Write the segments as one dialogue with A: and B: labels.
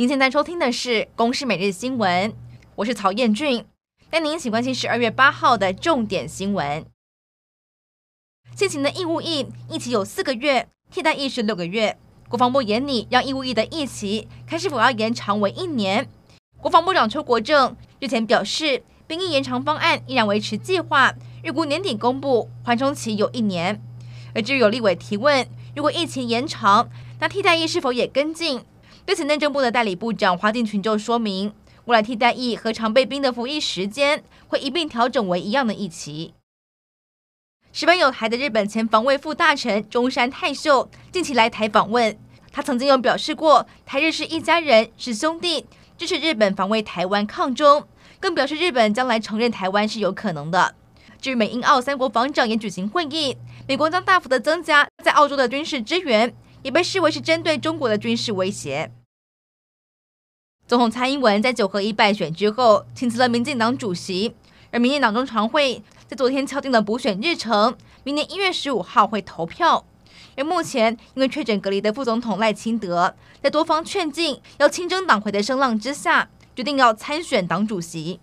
A: 您现在收听的是《公视每日新闻》，我是曹彦俊，带您一起关心十二月八号的重点新闻。现行的义务役一期有四个月，替代役是六个月。国防部研拟让义务役的役期看是否要延长为一年。国防部长邱国正日前表示，兵役延长方案依然维持计划，预估年底公布，缓冲期有一年。而至于有立委提问，如果疫情延长，那替代役是否也跟进？对此，内政部的代理部长华敬群就说明，未来替代役和常备兵的服役时间会一并调整为一样的役期。十分有台的日本前防卫副大臣中山泰秀近期来台访问，他曾经有表示过台日是一家人，是兄弟，支持日本防卫台湾抗中，更表示日本将来承认台湾是有可能的。至于美英澳三国防长也举行会议，美国将大幅的增加在澳洲的军事支援，也被视为是针对中国的军事威胁。总统蔡英文在九合一败选之后请辞了民进党主席，而民进党中常会。在昨天敲定了补选日程，明年一月十五号会投票。而目前因为确诊隔离的副总统赖清德，在多方劝进要亲征党魁的声浪之下，决定要参选党主席。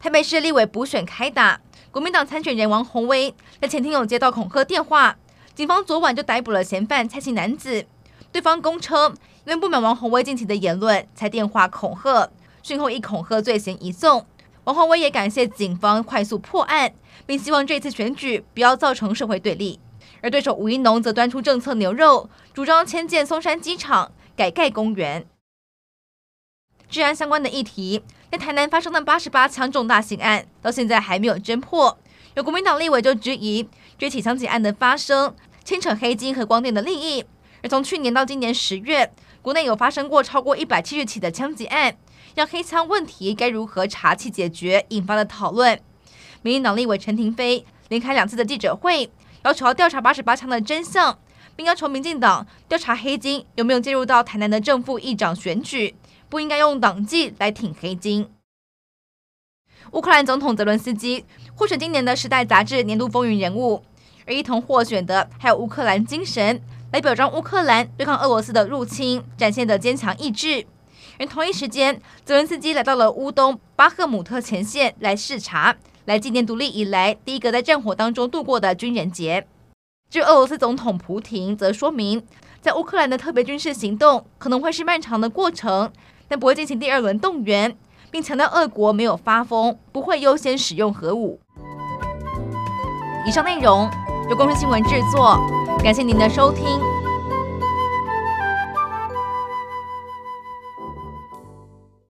A: 台北市立委补选开打，国民党参选人王鸿薇在前天有接到恐吓电话，警方昨晚就逮捕了嫌犯蔡姓男子。对方供称，因不满王鸿薇近期的言论，才电话恐吓，讯后以恐吓罪嫌移送。王鸿薇也感谢警方快速破案，并希望这次选举不要造成社会对立。而对手吴怡农则端出政策牛肉，主张迁建松山机场、改盖公园。治安相关的议题，在台南发生的八十八枪重大刑案，到现在还没有侦破。有国民党立委就质疑，这起枪击案的发生牵扯黑金和光电的利益。而从去年到今年十月，国内有发生过超过一百七十起的枪击案。让黑枪问题该如何查缉解决引发了讨论。民进党立委陈亭妃连开两次的记者会，要求调查八十八枪的真相，并要求民进党调查黑金有没有介入到台南的正副议长选举，不应该用党纪来挺黑金。乌克兰总统泽伦斯基获选今年的《时代》杂志年度风云人物，而一同获选的还有乌克兰精神，来表彰乌克兰对抗俄罗斯的入侵展现的坚强意志。而同一时间，泽伦斯基来到了乌东巴赫姆特前线来视察，来纪念独立以来第一个在战火当中度过的军人节。据俄罗斯总统普廷则说明，在乌克兰的特别军事行动可能会是漫长的过程，但不会进行第二轮动员，并强调俄国没有发疯，不会优先使用核武。以上内容由公司新闻制作，感谢您的收听。